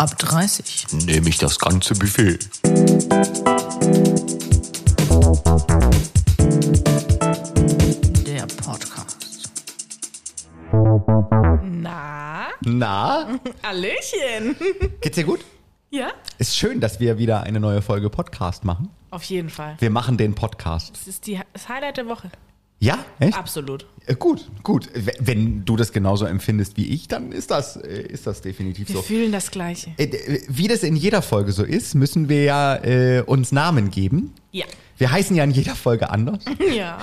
Ab 30. Nehme ich das ganze Buffet. Der Podcast. Na, Na, Hallöchen. geht's dir gut? Ja, Ist schön, dass wir wieder eine neue Folge Podcast machen. auf jeden Fall. Wir machen den Podcast. Das ist die, das Highlight der Woche. Ja, echt? Absolut. Äh, Gut, gut. Wenn du das genauso empfindest wie ich, dann ist das, äh, ist das definitiv Wir so. fühlen das Gleiche. Äh, Wie das in jeder Folge so ist, müssen wir ja äh, uns Namen geben. Ja. Wir heißen ja in jeder Folge anders. Ja.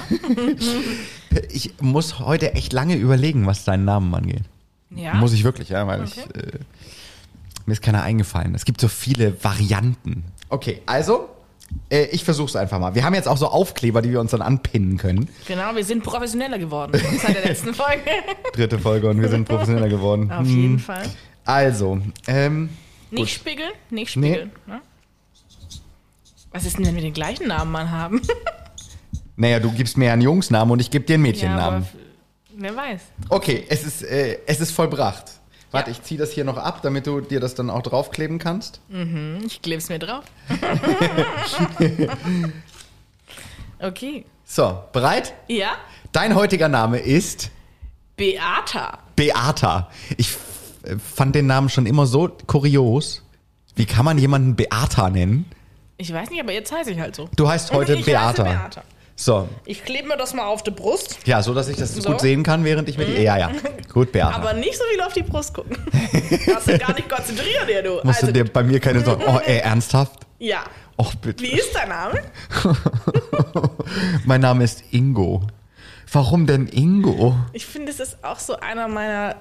Ich muss heute echt lange überlegen, was deinen Namen angeht. Ja. Muss ich wirklich, ja, weil Okay. ich, äh, mir ist keiner eingefallen. Es gibt so viele Varianten. Okay, also, äh, ich versuch's einfach mal. Wir haben jetzt auch so Aufkleber, die wir uns dann anpinnen können. Genau, wir sind professioneller geworden seit der letzten Folge. Dritte Folge und wir sind professioneller geworden. Auf Hm. jeden Fall. Also, ähm, Nicht spiegeln, nicht spiegeln. Ne? Was ist denn, wenn wir den gleichen Namen mal haben? naja, du gibst mir einen Jungsnamen und ich gebe dir einen ja, Mädchennamen. aber wer weiß. okay, es ist, äh, es ist vollbracht. Warte, ich ziehe das hier noch ab, damit du dir das dann auch draufkleben kannst. Hm, Ich klebe es mir drauf. okay. So, bereit? Ja, Dein heutiger Name ist Beata. Beata. Ich fand den Namen schon immer so kurios. Wie kann man jemanden Beata nennen? Ich weiß nicht, aber jetzt heiße ich halt so. Du heißt heute ich Beata. Heiße Beata. So, Ich klebe mir das mal auf die Brust, ja, so dass ich das So? Mhm. gut sehen kann, während ich mit Ja, ja. Gut, Beata. aber nicht so viel auf die Brust gucken. Hast du gar nicht konzentriert hier, du. Musst Also, du dir bei mir keine Sorgen. Oh, ey, ernsthaft? ja. Och, bitte. Wie ist dein Name? Mein Name ist Ingo. Warum denn Ingo? Ich finde, es ist auch so einer meiner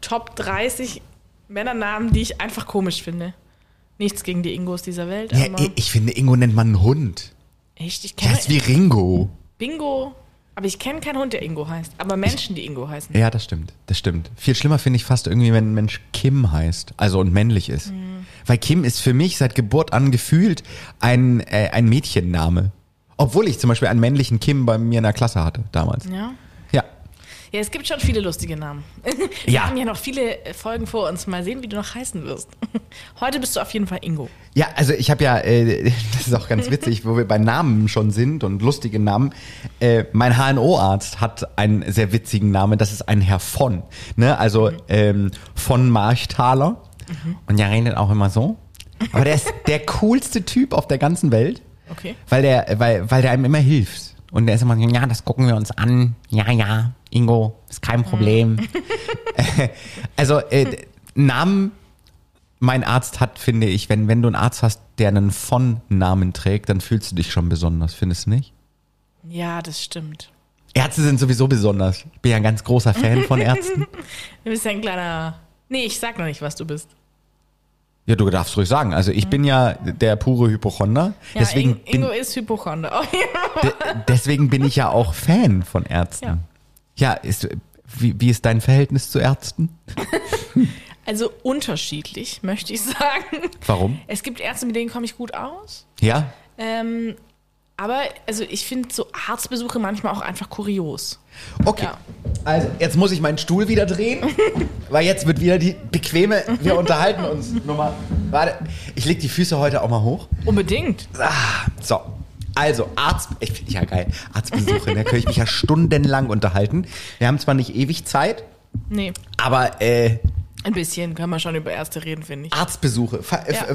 Top 30 Männernamen, die ich einfach komisch finde. Nichts gegen die Ingos dieser Welt, Ja, ich finde, Ingo nennt man einen Hund. Echt, ich kenne ist wie Ringo. Bingo, aber ich kenne keinen Hund, der Ingo heißt. Aber Menschen, die Ingo heißen. Ja, das stimmt. Das stimmt. Viel schlimmer finde ich fast irgendwie, wenn ein Mensch Kim heißt, also und männlich ist. Mhm. Weil Kim ist für mich seit Geburt an gefühlt ein, äh, ein Mädchenname. Obwohl ich zum Beispiel einen männlichen Kim bei mir in der Klasse hatte damals. Ja. Ja. Es gibt schon viele lustige Namen. Wir Ja. haben ja noch viele Folgen vor uns. Mal sehen, wie du noch heißen wirst. Heute bist du auf jeden Fall Ingo. Ja, also ich habe ja, äh, das ist auch ganz witzig, wo wir bei Namen schon sind und lustigen Namen. Äh, mein HNO-Arzt hat einen sehr witzigen Namen, das ist ein Herr von. Ne? Also ähm, von Marchthaler. Und der redet auch immer so. Aber der ist der coolste Typ auf der ganzen Welt, Okay. weil der, weil, weil der einem immer hilft. Und der ist immer so, ja, das gucken wir uns an. Ja, ja, Ingo, ist kein Problem. also äh, Namen mein Arzt hat, finde ich, wenn, wenn du einen Arzt hast, der einen von-Namen trägt, dann fühlst du dich schon besonders, findest du nicht? Ja, das stimmt. Ärzte sind sowieso besonders. Ich bin ja ein ganz großer Fan von Ärzten. Du bist ja ein kleiner. Nee, ich sag noch nicht, was du bist. Ja, du darfst ruhig sagen. Also ich bin ja der pure Hypochonder. Ja, deswegen, In Ingo bin, ist Hypochonder. Deswegen bin ich ja auch Fan von Ärzten. Ja, ist, wie, wie ist dein Verhältnis zu Ärzten? Also unterschiedlich, möchte ich sagen. Warum? Es gibt Ärzte, mit denen komme ich gut aus. Ja? Ähm, aber also ich finde so Arztbesuche manchmal auch einfach kurios. Okay. Ja. Also, jetzt muss ich meinen Stuhl wieder drehen, weil jetzt wird wieder die bequeme, wir unterhalten uns nochmal. Warte, ich leg die Füße heute auch mal hoch. Unbedingt. So, also Arzt, ich finde ja geil, Arztbesuche, da könnte ich mich ja stundenlang unterhalten. Wir haben zwar nicht ewig Zeit, Nee, aber äh, ein bisschen kann man schon über Ärzte reden, finde ich. Arztbesuche. Fa- äh, Ja. äh,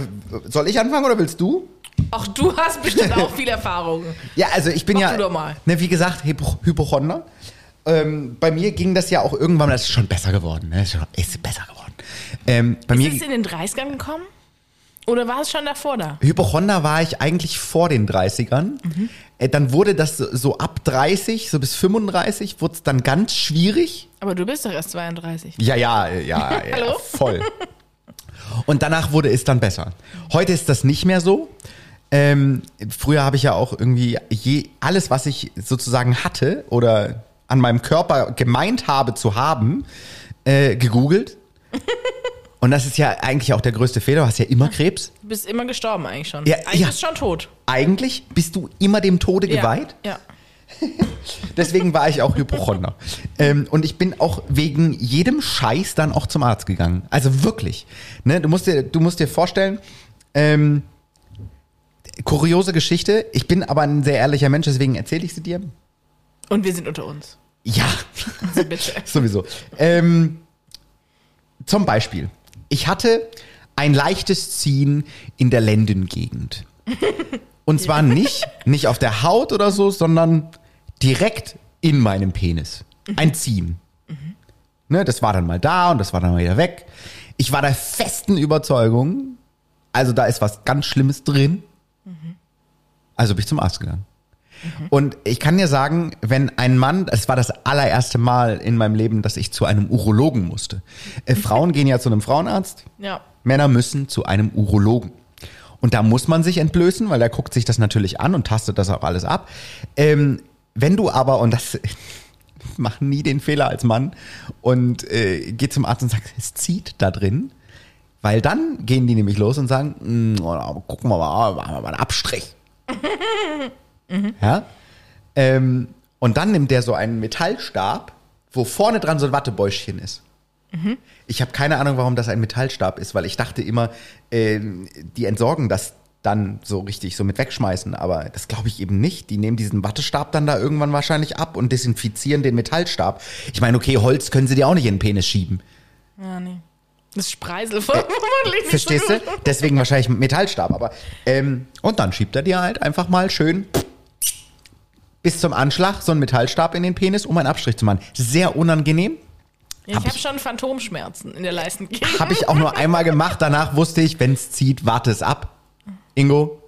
Soll ich anfangen oder willst du? Auch du hast bestimmt auch viel Erfahrung. Ja, also ich bin Mach ja, du doch mal. Ne, wie gesagt, Hypo Hypochonder. Ähm, bei mir ging das ja auch irgendwann, das ist schon besser geworden, ne? ist, schon, ist besser geworden. Ähm, bei mir Ist es in den 30ern gekommen? Oder war es schon davor da? Hypochonder war ich eigentlich vor den 30ern. Äh, dann wurde das so, so ab 30, so bis 35, wurde es dann ganz schwierig. Aber du bist doch erst 32. Ja, ja, ja, ja Hallo? voll. Und danach wurde es dann besser. Heute ist das nicht mehr so. Ähm, früher habe ich ja auch irgendwie je, alles, was ich sozusagen hatte oder an meinem Körper gemeint habe zu haben, äh, gegoogelt. Und das ist ja eigentlich auch der größte Fehler. Du hast ja immer Krebs. Du bist immer gestorben eigentlich schon. Ja, eigentlich ja. bist du schon tot. Eigentlich bist du immer dem Tode Ja, geweiht. Ja. Deswegen war ich auch Hypochonder. Ähm, und ich bin auch wegen jedem Scheiß dann auch zum Arzt gegangen. Also wirklich. Ne? Du, musst dir, du musst dir vorstellen, ähm, kuriose Geschichte. Ich bin aber ein sehr ehrlicher Mensch, deswegen erzähle ich sie dir. Und wir sind unter uns. Ja, Also bitte. sowieso. Ähm, zum Beispiel, ich hatte ein leichtes Ziehen in der Lendengegend. Und zwar nicht, nicht auf der Haut oder so, sondern direkt in meinem Penis. Ein Ziehen. Ne, das war dann mal da und das war dann mal wieder weg. Ich war der festen Überzeugung, also da ist was ganz Schlimmes drin. Also bin ich zum Arzt gegangen. Und ich kann dir sagen, wenn ein Mann, es war das allererste Mal in meinem Leben, dass ich zu einem Urologen musste. Äh, Frauen gehen ja zu einem Frauenarzt, Ja. Männer müssen zu einem Urologen. Und da muss man sich entblößen, weil der guckt sich das natürlich an und tastet das auch alles ab. Ähm, wenn du aber, und das mach nie den Fehler als Mann, und äh, geh zum Arzt und sagst, es zieht da drin, weil dann gehen die nämlich los und sagen, "Mm, oh, gucken wir mal, machen wir mal einen Abstrich. Ja? Ähm, und dann nimmt der so einen Metallstab, wo vorne dran so ein Wattebäuschen ist. Ich habe keine Ahnung, warum das ein Metallstab ist, weil ich dachte immer, äh, die entsorgen das dann so richtig, so mit wegschmeißen. Aber das glaube ich eben nicht. Die nehmen diesen Wattestab dann da irgendwann wahrscheinlich ab und desinfizieren den Metallstab. Ich meine, okay, Holz können sie dir auch nicht in den Penis schieben. Ja, nee. Das Spreisel vermutlich nicht Verstehst so du? Deswegen wahrscheinlich mit Metallstab. Aber ähm, und dann schiebt er dir halt einfach mal schön bis zum Anschlag so einen Metallstab in den Penis, um einen Abstrich zu machen. Sehr unangenehm. Ja, Hab ich habe schon Phantomschmerzen in der Leistengegend. Habe ich auch nur einmal gemacht. Danach wusste ich, wenn es zieht, warte es ab. Ingo,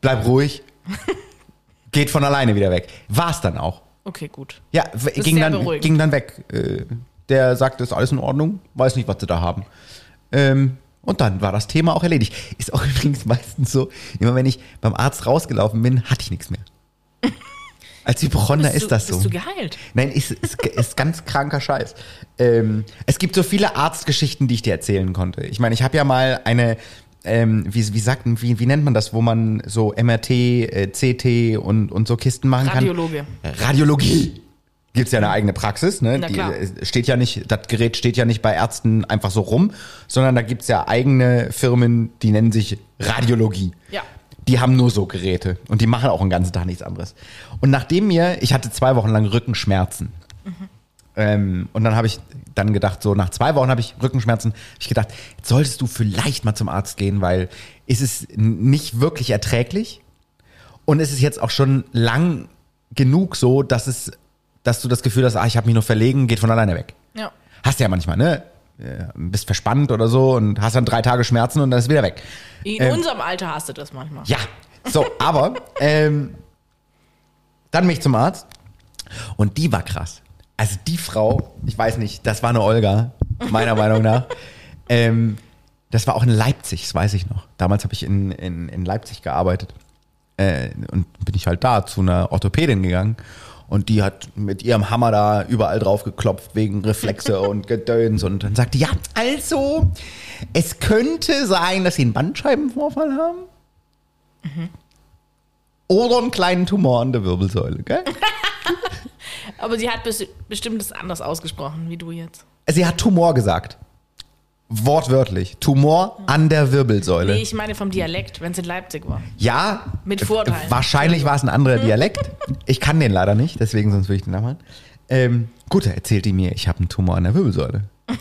bleib ruhig. Geht von alleine wieder weg. War es dann auch. Okay, gut. Ja, ging dann, beruhigend. ging dann weg. Äh, Der sagte, ist alles in Ordnung. Weiß nicht, was sie da haben. Ähm, und dann war das Thema auch erledigt. Ist auch übrigens meistens so, immer wenn ich beim Arzt rausgelaufen bin, hatte ich nichts mehr. Als Hypochonder ist du, das so. Bist du geheilt? Nein, ist, ist, ist ganz kranker Scheiß. Ähm, es gibt so viele Arztgeschichten, die ich dir erzählen konnte. Ich meine, ich habe ja mal eine, ähm, wie, wie sagt, wie, wie nennt man das, wo man so MRT, äh, CT und, und so Kisten machen Radiologe. kann? Radiologie. Gibt's ja eine eigene Praxis, ne? Na Die klar. äh, steht ja nicht, das Gerät steht ja nicht bei Ärzten einfach so rum, sondern da gibt's ja eigene Firmen, die nennen sich Radiologie Ja. Die haben nur so Geräte und die machen auch den ganzen Tag nichts anderes. Und nachdem mir, ich hatte zwei Wochen lang Rückenschmerzen. Ähm, und dann habe ich dann gedacht, so nach zwei Wochen habe ich Rückenschmerzen, hab ich gedacht, jetzt solltest du vielleicht mal zum Arzt gehen, weil es ist n- nicht wirklich erträglich und es ist jetzt auch schon lang genug so, dass es, dass du das Gefühl hast, ah, ich habe mich nur verlegen, geht von alleine weg. Ja. Hast du ja manchmal, ne? Ja, Bist verspannt oder so und hast dann drei Tage Schmerzen und dann ist wieder weg. In Ähm, unserem Alter hast du das manchmal. Ja, so, aber ähm, dann mich zum Arzt und die war krass. Also die Frau, ich weiß nicht, das war eine Olga, meiner Meinung nach. Ähm, das war auch in Leipzig, das weiß ich noch. Damals habe ich in, in, in Leipzig gearbeitet äh, und bin ich halt da zu einer Orthopädin gegangen und die hat mit ihrem Hammer da überall drauf geklopft wegen Reflexe und Gedöns und dann sagte, ja, also, es könnte sein, dass sie einen Bandscheibenvorfall haben. Oder einen kleinen Tumor an der Wirbelsäule, gell? Aber sie hat bes bestimmt das anders ausgesprochen, wie du jetzt. Sie hat Tumor gesagt. Wortwörtlich. Tumor an der Wirbelsäule. Nee, ich meine vom Dialekt, wenn es in Leipzig war. Ja. Mit Vorteilen. Wahrscheinlich war es ein anderer Dialekt. Ich kann den leider nicht, deswegen sonst würde ich den nachmachen. Ähm, gut, da erzählt die mir, ich habe einen Tumor an der Wirbelsäule.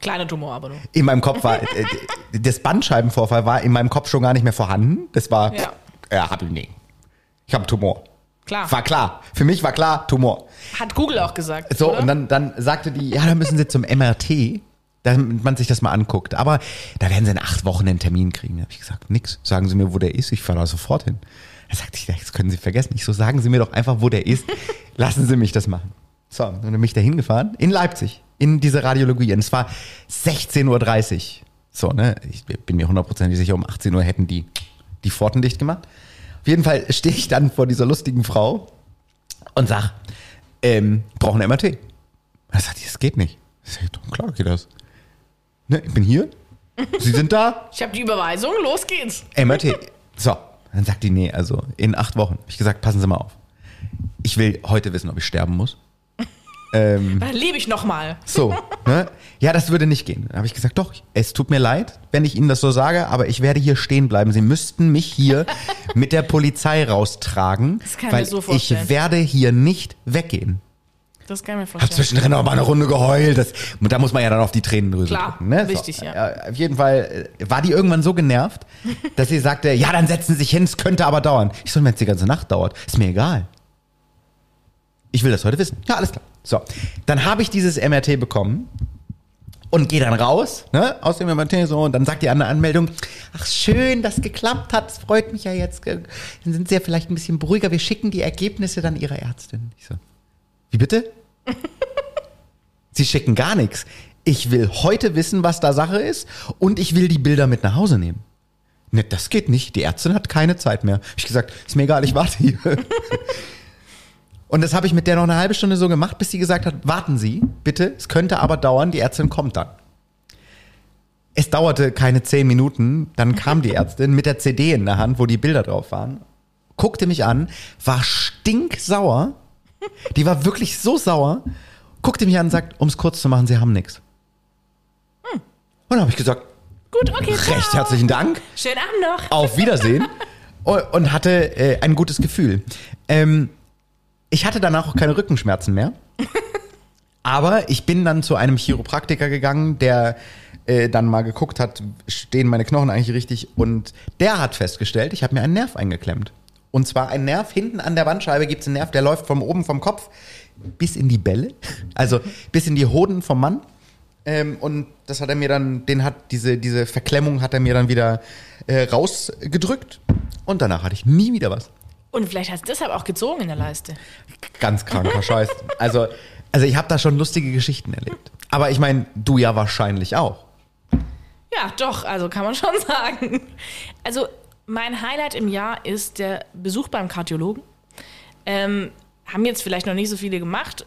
Kleiner Tumor aber nur. In meinem Kopf war, äh, das Bandscheibenvorfall war in meinem Kopf schon gar nicht mehr vorhanden. Das war, Ja. ja, hab ich nicht. Ich habe einen Tumor. Klar. War klar. Für mich war klar, Tumor. Hat Google auch gesagt. So, oder? und dann, dann sagte die, ja, da müssen Sie zum MRT, damit man sich das mal anguckt. Aber da werden Sie in acht Wochen einen Termin kriegen. Da habe ich gesagt, nix. Sagen Sie mir, wo der ist. Ich fahre da sofort hin. Da sagte ich, das können Sie vergessen. Ich so, sagen Sie mir doch einfach, wo der ist. Lassen Sie mich das machen. So, und dann bin ich da hingefahren, in Leipzig, in diese Radiologie. Und es war 16.30 Uhr. So, ne, ich bin mir hundertprozentig sicher, um 18 Uhr hätten die die Pforten dicht gemacht. Auf jeden Fall stehe ich dann vor dieser lustigen Frau und sag, ähm, brauchen MRT. Da sagt die, das geht nicht. Ich sag, klar geht das. Ne, ich bin hier. Sie sind da. ich habe die Überweisung, los geht's. MRT. So, dann sagt die, nee, also in acht Wochen. Hab ich gesagt, passen Sie mal auf. ich will heute wissen, ob ich sterben muss. ähm, Dann lebe ich nochmal. so, ne? Ja, das würde nicht gehen. Dann habe ich gesagt, doch, es tut mir leid, wenn ich Ihnen das so sage, aber ich werde hier stehen bleiben. Sie müssten mich hier mit der Polizei raustragen, Das kann weil so ich werde hier nicht weggehen. Das kann ich mir Hab vorstellen. zwischendrin auch mal eine Runde geheult. Das, da muss man ja dann auf die Tränendrüse Klar, drücken. Ne? wichtig, so, ja. äh, Auf jeden Fall äh, war die irgendwann so genervt, dass sie sagte, ja, dann setzen Sie sich hin, es könnte aber dauern. Ich so, wenn es die ganze Nacht dauert, ist mir egal. Ich will das heute wissen. Ja, alles klar. So, dann habe ich dieses MRT bekommen und gehe dann raus, ne, aus dem MRT so, und dann sagt die andere Anmeldung, ach schön, dass geklappt hat, es freut mich ja jetzt. Dann sind Sie ja vielleicht ein bisschen beruhiger, wir schicken die Ergebnisse dann Ihrer Ärztin. Ich so, wie bitte? Sie schicken gar nichts. Ich will heute wissen, was da Sache ist und ich will die Bilder mit nach Hause nehmen. Ne, das geht nicht. Die Ärztin hat keine Zeit mehr. Ich gesagt, ist mir egal, ich warte hier. und das habe ich mit der noch eine halbe Stunde so gemacht, bis sie gesagt hat, warten Sie, bitte, es könnte aber dauern, die Ärztin kommt dann. Es dauerte keine zehn Minuten, dann kam die Ärztin mit der CD in der Hand, wo die Bilder drauf waren, guckte mich an, war stinksauer, die war wirklich so sauer, guckte mich an und sagt, um es kurz zu machen, Sie haben nichts. Und dann habe ich gesagt, Gut, okay. ciao. recht herzlichen Dank, Schönen Abend noch. auf Wiedersehen und und hatte äh, ein gutes Gefühl. Ähm, ich hatte danach auch keine Rückenschmerzen mehr. Aber ich bin dann zu einem Chiropraktiker gegangen, der äh, dann mal geguckt hat, stehen meine Knochen eigentlich richtig. Und der hat festgestellt, ich habe mir einen Nerv eingeklemmt. Und zwar ein Nerv, hinten an der Bandscheibe gibt es einen Nerv, der läuft von oben vom Kopf bis in die Bälle, also bis in die Hoden vom Mann. Ähm, und das hat er mir dann, den hat diese, diese Verklemmung hat er mir dann wieder äh, rausgedrückt. Und danach hatte ich nie wieder was. Und vielleicht hast du deshalb auch gezogen in der Leiste. Ganz kranker Scheiß. Also, also ich habe da schon lustige Geschichten erlebt. Aber ich meine, du ja wahrscheinlich auch. Ja, doch, also kann man schon sagen. Also mein Highlight im Jahr ist der Besuch beim Kardiologen. Ähm, haben jetzt vielleicht noch nicht so viele gemacht.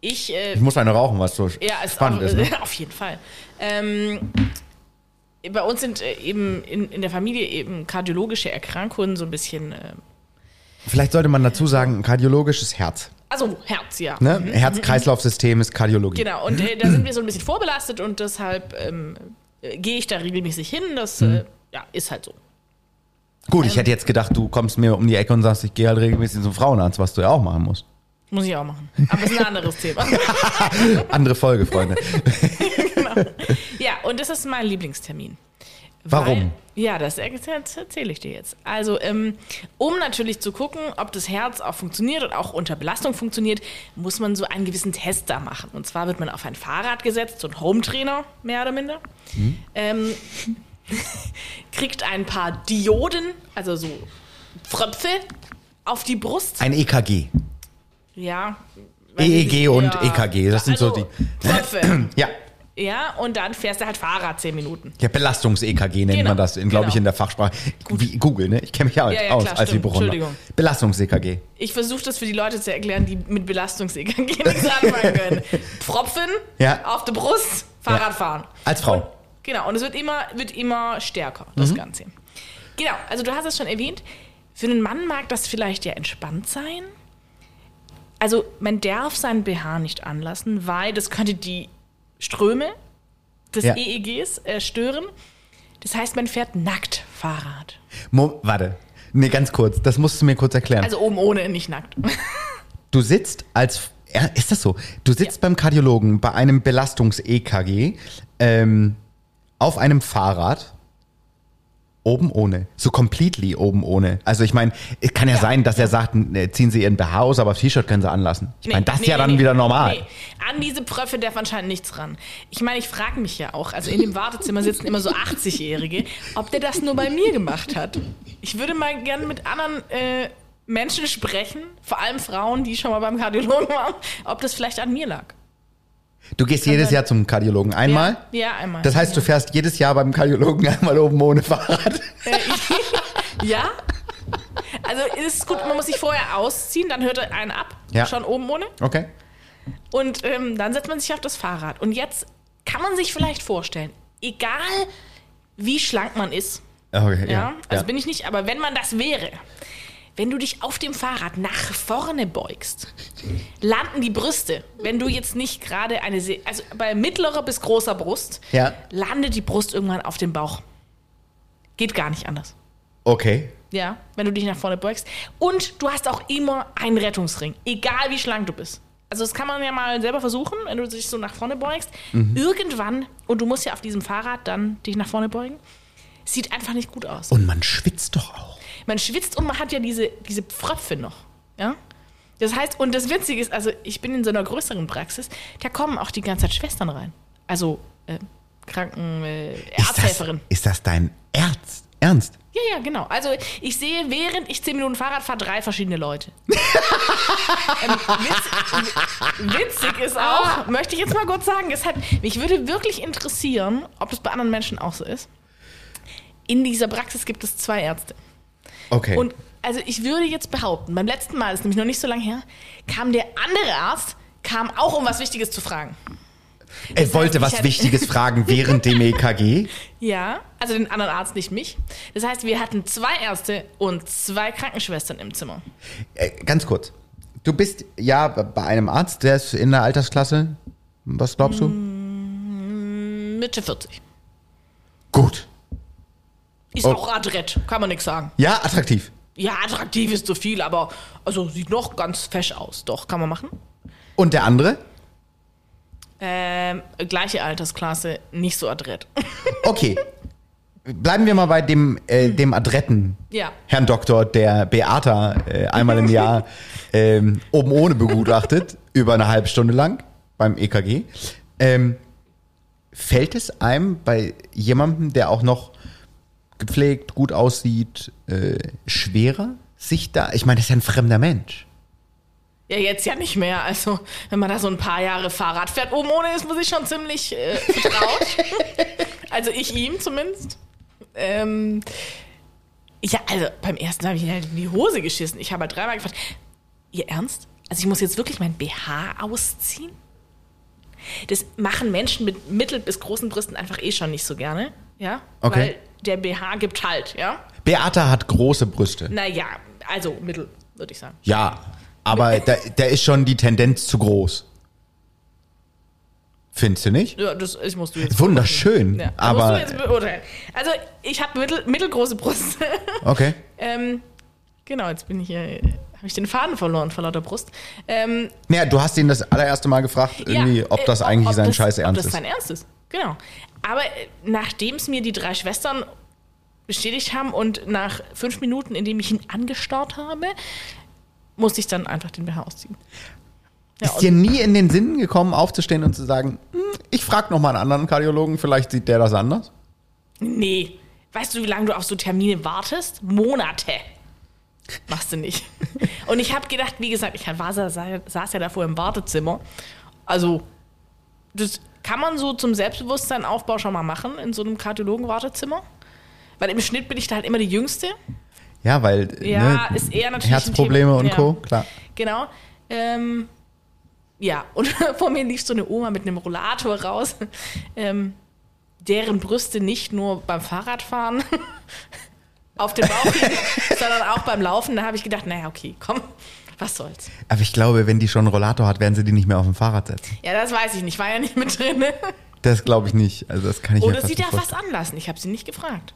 Ich, äh, Ich muss eine rauchen, was so ja, spannend auch, ist. Ne? auf jeden Fall. Ähm, bei uns sind äh, eben in, in der Familie eben kardiologische Erkrankungen so ein bisschen, äh, Vielleicht sollte man dazu sagen, kardiologisches Herz. also Herz, ja. Ne? Herz-Kreislauf-System ist Kardiologie. Genau, und äh, da sind wir so ein bisschen vorbelastet und deshalb ähm, äh, gehe ich da regelmäßig hin. Das Mhm. äh, ja, ist halt so. Gut, ich hätte jetzt gedacht, du kommst mir um die Ecke und sagst, ich gehe halt regelmäßig zum Frauenarzt, was du ja auch machen musst. Muss ich auch machen. Aber es ist ein anderes Thema. Andere Folge, Freunde. Ja, und das ist mein Lieblingstermin. Warum? Weil, ja, das er- erzähle ich dir jetzt. Also, ähm, um natürlich zu gucken, ob das Herz auch funktioniert und auch unter Belastung funktioniert, muss man so einen gewissen Test da machen. Und zwar wird man auf ein Fahrrad gesetzt, so ein Home-Trainer, mehr oder minder. Ähm, kriegt ein paar Dioden, also so Fröpfe, auf die Brust. Ein E EKG. ja. EEG und Ja. EKG, das sind so Also, die. Fröpfe. Ja, ja, und dann fährst du halt Fahrrad zehn Minuten. ja Belastungs-EKG nennt Genau, man das, glaube ich, genau. in der Fachsprache. Wie Google, ne? Ich kenne mich ja, Ja, ja, aus klar, als. Entschuldigung. Belastungs-EKG. Ich versuche das für die Leute zu erklären, die mit Belastungs-EKG nichts anfangen können. Pfropfen Ja. auf der Brust, Fahrrad fahren. Als Frau. Und, genau, und es wird immer, wird immer stärker, das Ganze. Genau, also du hast es schon erwähnt, für einen Mann mag das vielleicht ja entspannt sein. Also man darf seinen BH nicht anlassen, weil das könnte die Ströme des Ja. EEGs äh, stören. Das heißt, man fährt nackt Fahrrad. Mo warte. Nee, ganz kurz. Das musst du mir kurz erklären. Also oben ohne, nicht nackt. du sitzt als. Ja, ist das so? Du sitzt beim Kardiologen bei einem Belastungs-EKG ähm, auf einem Fahrrad. Oben ohne. So completely oben ohne. Also ich meine, es kann ja, Ja, sein, dass er sagt, äh, ziehen Sie Ihren BH aus, aber das T-Shirt können Sie anlassen. Ich meine, das ist ja dann nee. wieder normal. Nee. An diese Pröffe darf anscheinend nichts ran. Ich meine, ich frage mich ja auch, also in dem Wartezimmer sitzen immer so 80-Jährige, ob der das nur bei mir gemacht hat. Ich würde mal gerne mit anderen äh, Menschen sprechen, vor allem Frauen, die schon mal beim Kardiologen waren, ob das vielleicht an mir lag. Du gehst jedes. Jahr zum Kardiologen einmal. Ja, ja einmal. Das heißt, du fährst jedes Jahr beim Kardiologen einmal oben ohne Fahrrad. Ja? Also ist gut, man muss sich vorher ausziehen, dann hört er einen ab, Ja. schon oben ohne. Okay. Und ähm, dann setzt man sich auf das Fahrrad. Und jetzt kann man sich vielleicht vorstellen, egal wie schlank man ist, okay ja, also bin ich nicht, aber wenn man das wäre, wenn du dich auf dem Fahrrad nach vorne beugst, landen die Brüste. Wenn du jetzt nicht gerade eine, Se also bei mittlerer bis großer Brust, Ja. landet die Brust irgendwann auf dem Bauch. Geht gar nicht anders. Okay. Ja, wenn du dich nach vorne beugst. Und du hast auch immer einen Rettungsring, egal wie schlank du bist. Also das kann man ja mal selber versuchen, wenn du dich so nach vorne beugst. Irgendwann, und du musst ja auf diesem Fahrrad dann dich nach vorne beugen, sieht einfach nicht gut aus. Und man schwitzt doch auch. Man schwitzt und man hat ja diese, diese Pfröpfe noch. Ja? Das heißt, und das Witzige ist, also ich bin in so einer größeren Praxis, da kommen auch die ganze Zeit Schwestern rein. Also äh, Kranken, äh, Ist das, Arzthelferin. ist das dein Ernst? Ernst? Ja, ja, genau. Also ich sehe, während ich zehn Minuten Fahrrad fahre, drei verschiedene Leute. ähm, witz, witzig ist auch, möchte ich jetzt mal kurz sagen, es hat, mich würde wirklich interessieren, ob das bei anderen Menschen auch so ist. In dieser Praxis gibt es zwei Ärzte. Okay. Und also ich würde jetzt behaupten, beim letzten Mal, das ist nämlich noch nicht so lange her, kam der andere Arzt, kam auch um was Wichtiges zu fragen. er wollte ich was hatte- Wichtiges fragen während dem EKG. Ja, also den anderen Arzt, nicht mich. Das heißt, wir hatten zwei Ärzte und zwei Krankenschwestern im Zimmer. Äh, ganz kurz. Du bist ja bei einem Arzt, der ist in der Altersklasse. Was glaubst du? Mitte 40. Gut. Ist Oh. auch adrett, kann man nichts sagen. Ja, attraktiv. Ja, attraktiv ist zu viel, aber also sieht noch ganz fesch aus. Doch, kann man machen. Und der andere? Ähm, gleiche Altersklasse, nicht so adrett. Okay. Bleiben wir mal bei dem, äh, dem adretten Ja. Herrn Doktor, der Beata äh, einmal im Jahr ähm, oben ohne begutachtet, über eine halbe Stunde lang beim EKG. Ähm, fällt es einem bei jemandem, der auch noch gepflegt, gut aussieht, äh, schwerer, sich da, ich meine, das ist ja ein fremder Mensch. Ja, jetzt ja nicht mehr. Also, wenn man da so ein paar Jahre Fahrrad fährt, oben ohne ist man sich schon ziemlich äh, vertraut. also ich ihm zumindest. Ähm, ja, also beim ersten habe ich halt in die Hose geschissen. Ich habe halt dreimal gefragt, ihr Ernst? Also ich muss jetzt wirklich mein BH ausziehen? Das machen Menschen mit mittel- bis großen Brüsten einfach eh schon nicht so gerne. Ja? Okay. Weil der BH gibt halt, ja? Beata hat große Brüste. Naja, also mittel, würde ich sagen. Ja, aber da, da ist schon die Tendenz zu groß. Findest du nicht? Ja, das, ich musst du jetzt Wunderschön, Ja, aber musst du jetzt beurteilen. Also, ich habe mittel, mittelgroße Brüste. okay. ähm, genau, jetzt bin ich hier, habe ich den Faden verloren vor lauter Brust. Ähm, Naja, du hast ihn das allererste Mal gefragt, irgendwie, ja, ob das äh, eigentlich ob sein das- Scheiß ob ernst das ist. sein Ernst ist. Genau. Aber äh, nachdem es mir die drei Schwestern bestätigt haben und nach fünf Minuten, in dem ich ihn angestarrt habe, musste ich dann einfach den BH ausziehen. Ja, ist dir nie in den Sinn gekommen, aufzustehen und zu sagen, hm, ich frage noch mal einen anderen Kardiologen, vielleicht sieht der das anders? Nee. Weißt du, wie lange du auf so Termine wartest? Monate. Machst du nicht. Und ich habe gedacht, wie gesagt, ich saß ja davor im Wartezimmer. Also, das kann man so zum Selbstbewusstseinaufbau schon mal machen in so einem Kardiologen-Wartezimmer. Weil im Schnitt bin ich da halt immer die Jüngste. Ja, weil Ja, ne, ist eher natürlich. Herzprobleme und Thema. Co., Ja. klar. Genau. Ähm, ja, und vor mir lief so eine Oma mit einem Rollator raus, ähm, deren Brüste nicht nur beim Fahrradfahren auf den Bauch liegen, sondern auch beim Laufen. Da habe ich gedacht, naja, okay, komm, was soll's. Aber ich glaube, wenn die schon einen Rollator hat, werden sie die nicht mehr auf dem Fahrrad setzen. Ja, das weiß ich nicht, war ja nicht mit drin. Das glaube ich nicht. Also das kann ich Oder sie darf was anlassen. Ich habe sie nicht gefragt.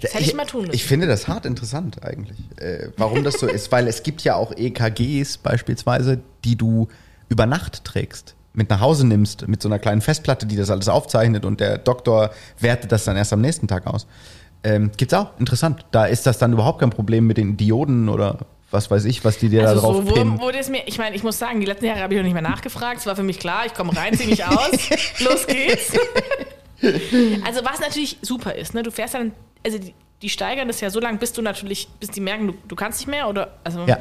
Das hätte ich mal tun müssen. Ich finde das hart interessant eigentlich, äh, warum das so ist, weil es gibt ja auch EKGs beispielsweise, die du über Nacht trägst, mit nach Hause nimmst, mit so einer kleinen Festplatte, die das alles aufzeichnet und der Doktor wertet das dann erst am nächsten Tag aus. Ähm, gibt's auch, interessant. Da ist das dann überhaupt kein Problem mit den Dioden oder was weiß ich, was die dir da Also drauf so wurde, pinnen. wurde es mir, ich meine, ich muss sagen, die letzten Jahre habe ich auch nicht mehr nachgefragt. Es war für mich klar, ich komme rein, ziehe mich aus, los geht's. also was natürlich super ist, ne? Du fährst dann, also die, die steigern das ja so lange, bis du natürlich, bis die merken, du, du kannst nicht mehr oder, also, Ja.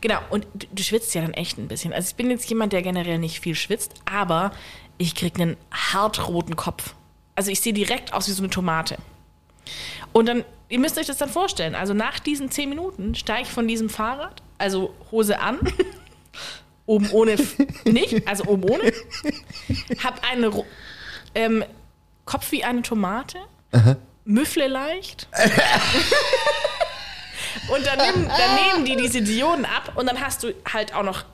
genau. Und du, du schwitzt ja dann echt ein bisschen. Also ich bin jetzt jemand, der generell nicht viel schwitzt, aber ich krieg einen hartroten Kopf. Also ich sehe direkt aus wie so eine Tomate. Und dann, ihr müsst euch das dann vorstellen, also nach diesen zehn Minuten steige ich von diesem Fahrrad, also Hose an, oben ohne nicht, also oben ohne, hab einen ähm, Kopf wie eine Tomate, Müffle leicht, Und dann nehmen, dann nehmen die diese Dioden ab und dann hast du halt auch noch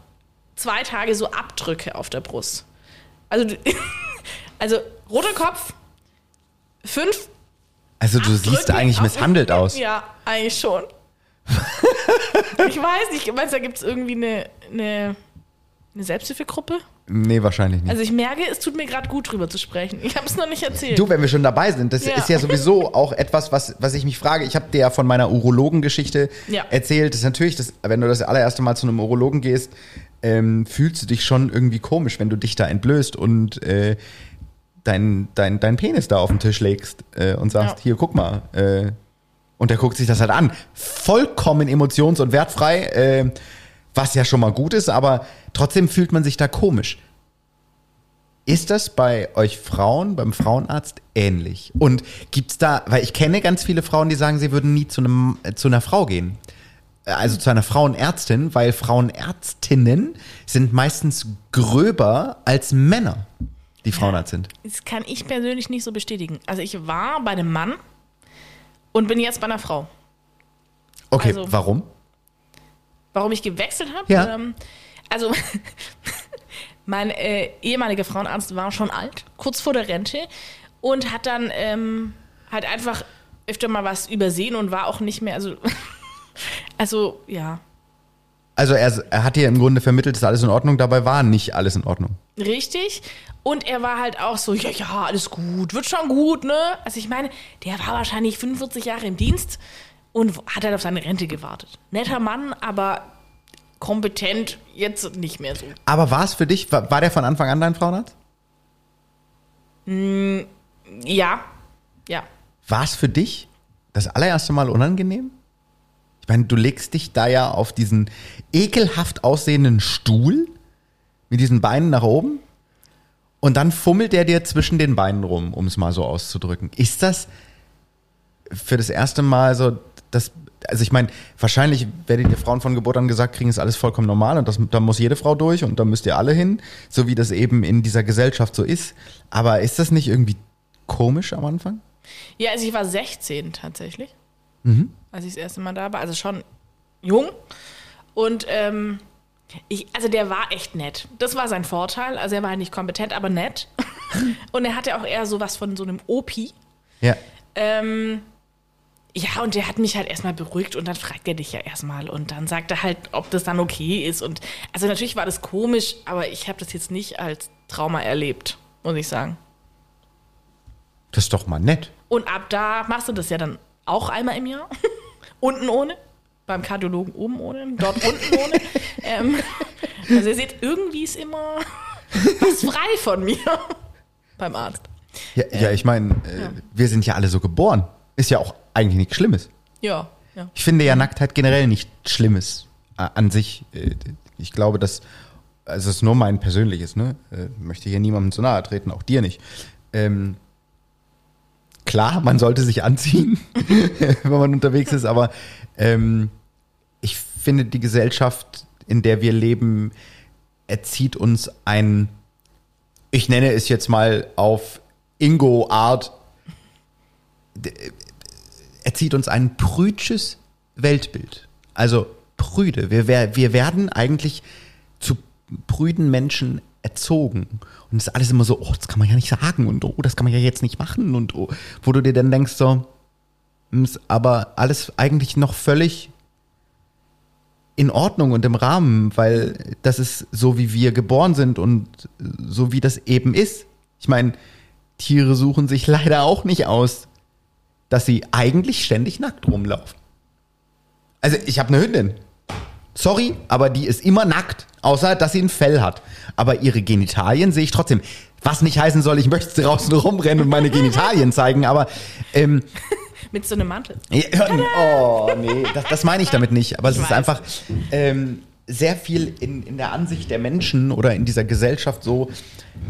zwei Tage so Abdrücke auf der Brust. Also, also roter Kopf, fünf. Also du Abdrücke siehst eigentlich misshandelt aus. Ja, eigentlich schon. ich weiß nicht, meinst du, da gibt es irgendwie eine, eine, eine Selbsthilfegruppe? Nee, wahrscheinlich nicht. Also ich merke, es tut mir gerade gut drüber zu sprechen. Ich habe es noch nicht erzählt. Du, wenn wir schon dabei sind, das Ja. ist ja sowieso auch etwas, was, was ich mich frage. Ich habe dir ja von meiner Urologengeschichte Ja. erzählt. Das ist natürlich, das, wenn du das allererste Mal zu einem Urologen gehst, ähm, fühlst du dich schon irgendwie komisch, wenn du dich da entblößt und äh, dein, dein, dein Penis da auf den Tisch legst äh, und sagst, Ja. hier, guck mal. Äh, und der guckt sich das halt an. Vollkommen emotions- und wertfrei, äh, was ja schon mal gut ist, aber trotzdem fühlt man sich da komisch. Ist das bei euch Frauen, beim Frauenarzt ähnlich? Und gibt's da, weil ich kenne ganz viele Frauen, die sagen, sie würden nie zu, einem, äh, zu einer Frau gehen. Äh, Also zu einer Frauenärztin, weil Frauenärztinnen sind meistens gröber als Männer, die Frauenarzt sind. Das kann ich persönlich nicht so bestätigen. Also ich war bei einem Mann und bin jetzt bei einer Frau. Okay, Also- warum? Warum ich gewechselt habe? Ja. Ähm, also mein äh, ehemaliger Frauenarzt war schon alt, kurz vor der Rente und hat dann ähm, halt einfach öfter mal was übersehen und war auch nicht mehr, also, also ja, Also er, er hat dir im Grunde vermittelt, ist alles in Ordnung, dabei war nicht alles in Ordnung. richtig. Und er war halt auch so, ja, ja, alles gut, wird schon gut, ne? Also ich meine, der war wahrscheinlich 45 Jahre im Dienst und hat halt auf seine Rente gewartet. Netter Mann, aber kompetent jetzt nicht mehr so. Aber war es für dich, war, war der von Anfang an dein Frauenarzt? Ja, ja. War es für dich das allererste Mal unangenehm? Ich meine, du legst dich da ja auf diesen ekelhaft aussehenden Stuhl mit diesen Beinen nach oben und dann fummelt der dir zwischen den Beinen rum, um es mal so auszudrücken. Ist das für das erste Mal so, das, also ich meine, wahrscheinlich werdet ihr Frauen von Geburt an gesagt kriegen, ist alles vollkommen normal und das, da muss jede Frau durch und da müsst ihr alle hin, so wie das eben in dieser Gesellschaft so ist. Aber ist das nicht irgendwie komisch am Anfang? Ja, also ich war 16 tatsächlich, Mhm. als ich das erste Mal da war. Also schon jung. Und ähm, ich, also der war echt nett. Das war sein Vorteil. Also er war halt nicht kompetent, aber nett. und er hatte auch eher sowas von so einem Opi. Ja. Ähm, ja, und der hat mich halt erstmal beruhigt und dann fragt er dich ja erstmal und dann sagt er halt, ob das dann okay ist. Und also natürlich war das komisch, aber ich habe das jetzt nicht als Trauma erlebt, muss ich sagen. Das ist doch mal nett. Und ab da machst du das ja dann auch einmal im Jahr. unten ohne. Beim Kardiologen oben ohne. Dort unten ohne. ähm, also ihr seht, irgendwie ist immer was frei von mir. Beim Arzt. Ja, ja ich meine, äh, wir sind ja alle so geboren. Ist ja auch eigentlich nichts Schlimmes. Ja, ja. Ich finde ja Nacktheit generell nicht Schlimmes äh, an sich. Äh, Ich glaube, dass, also es ist nur mein persönliches, ne? Äh, Möchte hier niemandem zu nahe treten, auch dir nicht. Ähm, klar, man sollte sich anziehen, wenn man unterwegs ist, aber ähm, ich finde, die Gesellschaft, in der wir leben, erzieht uns ein, ich nenne es jetzt mal auf Ingo-Art, erzieht uns ein prüdsches Weltbild. Also prüde. Wir, wir werden eigentlich zu prüden Menschen erzogen. Und es ist alles immer so, oh, das kann man ja nicht sagen und oh, das kann man ja jetzt nicht machen und oh, wo du dir dann denkst so, hm, aber alles eigentlich noch völlig in Ordnung und im Rahmen, weil das ist so, wie wir geboren sind und so, wie das eben ist. Ich meine, Tiere suchen sich leider auch nicht aus, dass sie eigentlich ständig nackt rumlaufen. Also ich habe eine Hündin. Sorry, aber die ist immer nackt, außer dass sie ein Fell hat. Aber ihre Genitalien sehe ich trotzdem. Was nicht heißen soll, ich möchte draußen rumrennen und meine Genitalien zeigen, aber ähm, Mit so einem Mantel. ja, Oh, nee, das, das meine ich damit nicht. Aber es ist einfach ähm, sehr viel in, in der Ansicht der Menschen oder in dieser Gesellschaft so,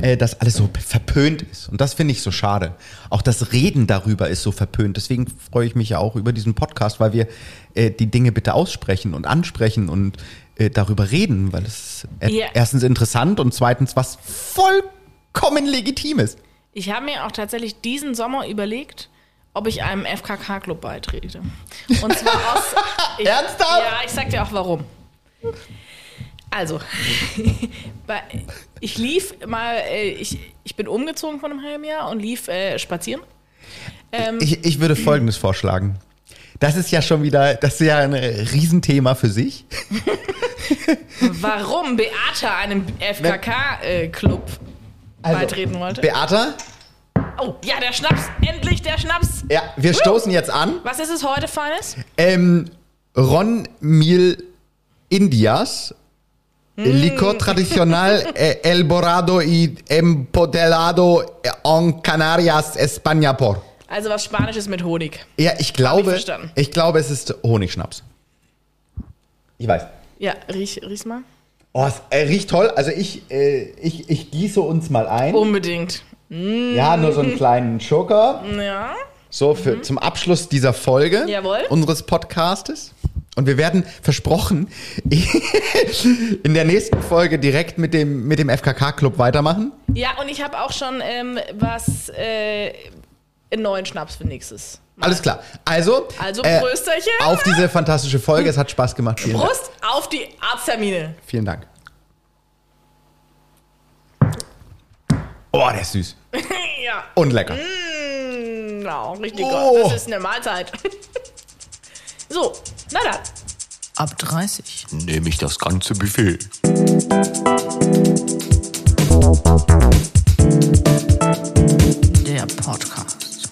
äh, dass alles so verpönt ist. Und das finde ich so schade. Auch das Reden darüber ist so verpönt. Deswegen freue ich mich ja auch über diesen Podcast, weil wir äh, die Dinge bitte aussprechen und ansprechen und äh, darüber reden, weil es äh, Ja. erstens interessant und zweitens was vollkommen legitim ist. Ich habe mir auch tatsächlich diesen Sommer überlegt, ob ich einem FKK-Club beitrete. Und zwar aus. Ich, Ernsthaft? Ja, ich sag dir auch warum. Also, ich lief mal, äh, ich, ich bin umgezogen vor einem halben Jahr und lief äh, spazieren. Ähm, Ich, ich würde Folgendes vorschlagen. Das ist ja schon wieder, das ist ja ein Riesenthema für sich. warum Beata einem FKK-Club Also, beitreten wollte. Beata, oh, ja, der Schnaps. Endlich der Schnaps. ja, wir stoßen jetzt an. Was ist es heute, Feines? Ähm, Ron Mil Indias, Licor tradicional eh, El Borado y Empodelado en Canarias, España por. Also was Spanisches mit Honig. Ja, ich glaube, verstanden. ich glaube, es ist Honigschnaps. Ich weiß. Ja, riech, riech's mal. Oh, es äh, riecht toll. Also ich, äh, ich, ich gieße uns mal ein. Unbedingt. Ja, nur so einen kleinen Schoker. Ja. So für, zum Abschluss dieser Folge Jawohl. unseres Podcastes. Und wir werden versprochen, in der nächsten Folge direkt mit dem, mit dem FKK-Club weitermachen. Ja, und ich habe auch schon ähm, was, äh, einen neuen Schnaps für nächstes. Mal. Alles klar. Also, Also, äh, Prösterchen. auf diese fantastische Folge. Es hat Spaß gemacht. Vielen Dank. Prost auf die Arzttermine. Vielen Dank. Oh, der ist süß. ja. Und lecker. Mm, ja, richtig Oh. gut. Das ist eine Mahlzeit. so, na dann. Ab 30 nehme ich das ganze Buffet. Der Podcast.